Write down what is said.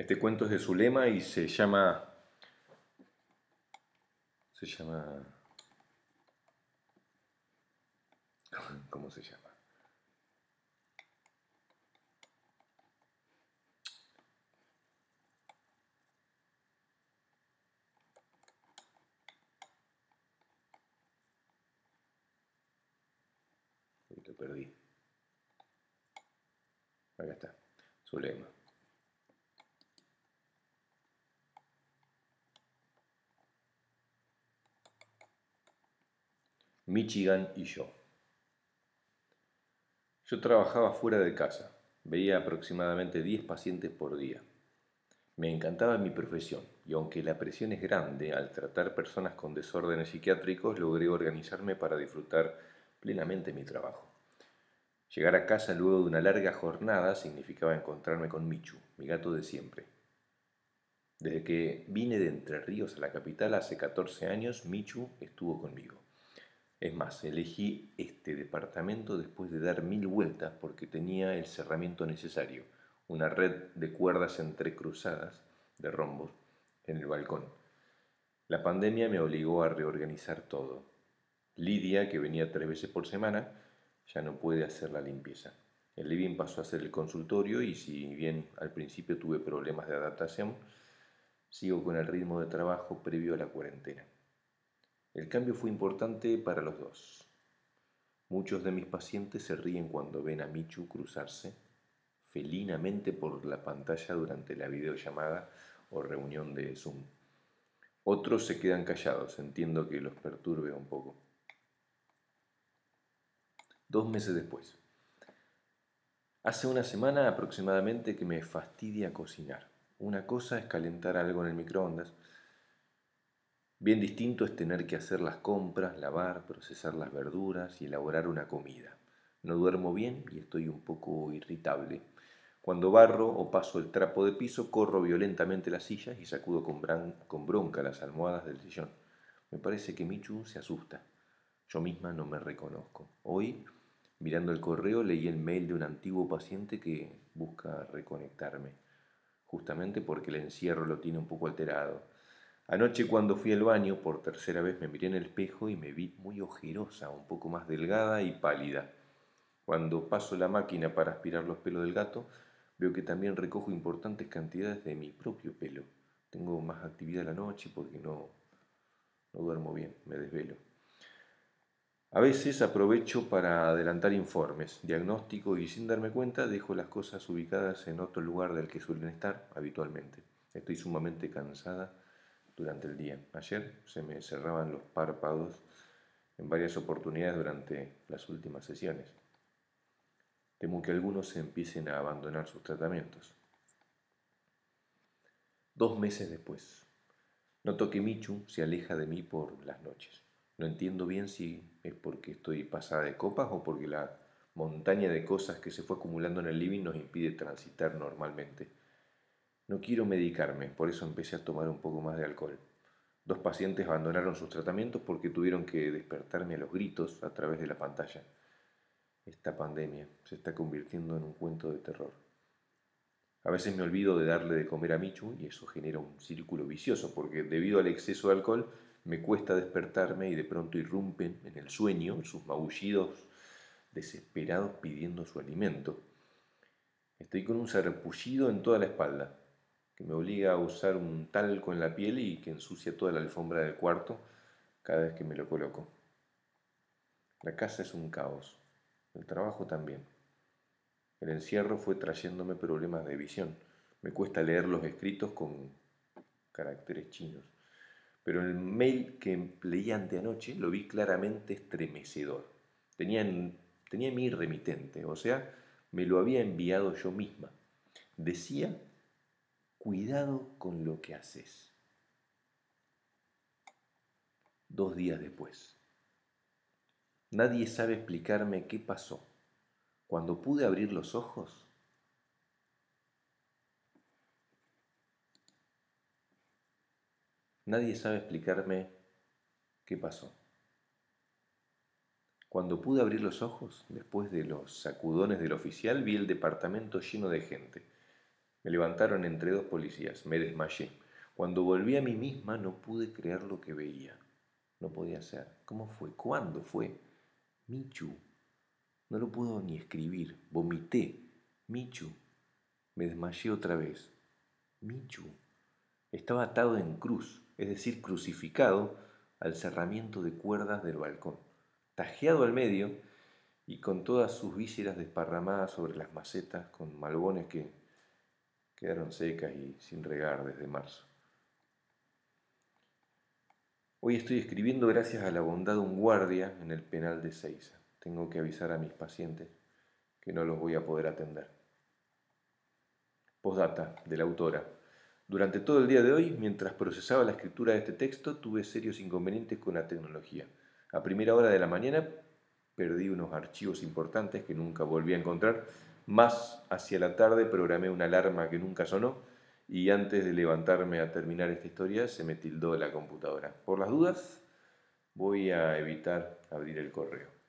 Este cuento es de Zulema y se llama. Se llama. ¿Cómo se llama? Lo perdí. Acá está. Zulema. Michigan y yo. Yo trabajaba fuera de casa, veía aproximadamente 10 pacientes por día. Me encantaba mi profesión y aunque la presión es grande al tratar personas con desórdenes psiquiátricos, logré organizarme para disfrutar plenamente mi trabajo. Llegar a casa luego de una larga jornada significaba encontrarme con Michu, mi gato de siempre. Desde que vine de Entre Ríos a la capital hace 14 años, Michu estuvo conmigo. Es más, elegí este departamento después de dar mil vueltas porque tenía el cerramiento necesario, una red de cuerdas entrecruzadas de rombos en el balcón. La pandemia me obligó a reorganizar todo. Lidia, que venía tres veces por semana, ya no puede hacer la limpieza. El living pasó a ser el consultorio y si bien al principio tuve problemas de adaptación, sigo con el ritmo de trabajo previo a la cuarentena. El cambio fue importante para los dos. Muchos de mis pacientes se ríen cuando ven a Michu cruzarse felinamente por la pantalla durante la videollamada o reunión de Zoom. Otros se quedan callados, entiendo que los perturbe un poco. Dos meses después. Hace una semana aproximadamente que me fastidia cocinar. Una cosa es calentar algo en el microondas Bien distinto es tener que hacer las compras, lavar, procesar las verduras y elaborar una comida. No duermo bien y estoy un poco irritable. Cuando barro o paso el trapo de piso, corro violentamente las sillas y sacudo con, con bronca las almohadas del sillón. Me parece que Michu se asusta. Yo misma no me reconozco. Hoy, mirando el correo, leí el mail de un antiguo paciente que busca reconectarme, justamente porque el encierro lo tiene un poco alterado Anoche cuando fui al baño por tercera vez me miré en el espejo y me vi muy ojerosa, un poco más delgada y pálida. Cuando paso la máquina para aspirar los pelos del gato, veo que también recojo importantes cantidades de mi propio pelo. Tengo más actividad la noche porque no, no duermo bien, me desvelo. A veces aprovecho para adelantar informes, diagnóstico y sin darme cuenta dejo las cosas ubicadas en otro lugar del que suelen estar habitualmente. Estoy sumamente cansada durante el día. Ayer se me cerraban los párpados en varias oportunidades durante las últimas sesiones. Temo que algunos se empiecen a abandonar sus tratamientos. Dos meses después, noto que Michu se aleja de mí por las noches. No entiendo bien si es porque estoy pasada de copas o porque la montaña de cosas que se fue acumulando en el living nos impide transitar normalmente. No quiero medicarme, por eso empecé a tomar un poco más de alcohol. Dos pacientes abandonaron sus tratamientos porque tuvieron que despertarme a los gritos a través de la pantalla. Esta pandemia se está convirtiendo en un cuento de terror. A veces me olvido de darle de comer a Michu y eso genera un círculo vicioso porque debido al exceso de alcohol me cuesta despertarme y de pronto irrumpen en el sueño sus maullidos desesperados pidiendo su alimento. Estoy con un sarpullido en toda la espalda que me obliga a usar un talco en la piel y que ensucia toda la alfombra del cuarto cada vez que me lo coloco. La casa es un caos, el trabajo también. El encierro fue trayéndome problemas de visión. Me cuesta leer los escritos con caracteres chinos. Pero el mail que leí anteanoche lo vi claramente estremecedor. Tenía, tenía mi remitente, o sea, me lo había enviado yo misma. Decía cuidado con lo que haces. Dos días después. Nadie sabe explicarme qué pasó. Cuando pude abrir los ojos, nadie sabe explicarme qué pasó. Cuando pude abrir los ojos, después de los sacudones del oficial, vi el departamento lleno de gente Me levantaron entre dos policías, me desmayé. Cuando volví a mí misma no pude creer lo que veía. No podía ser. ¿Cómo fue? ¿Cuándo fue? Michu. No lo puedo ni escribir. Vomité. Michu. Me desmayé otra vez. Michu. Estaba atado en cruz, es decir, crucificado al cerramiento de cuerdas del balcón, tajeado al medio y con todas sus vísceras desparramadas sobre las macetas con malbones que quedaron secas y sin regar desde marzo. Hoy estoy escribiendo gracias a la bondad de un guardia en el penal de Seiza. Tengo que avisar a mis pacientes que no los voy a poder atender. Postdata de la autora. Durante todo el día de hoy, mientras procesaba la escritura de este texto, tuve serios inconvenientes con la tecnología. A primera hora de la mañana perdí unos archivos importantes que nunca volví a encontrar. Más hacia la tarde programé una alarma que nunca sonó y antes de levantarme a terminar esta historia se me tildó la computadora. Por las dudas, voy a evitar abrir el correo.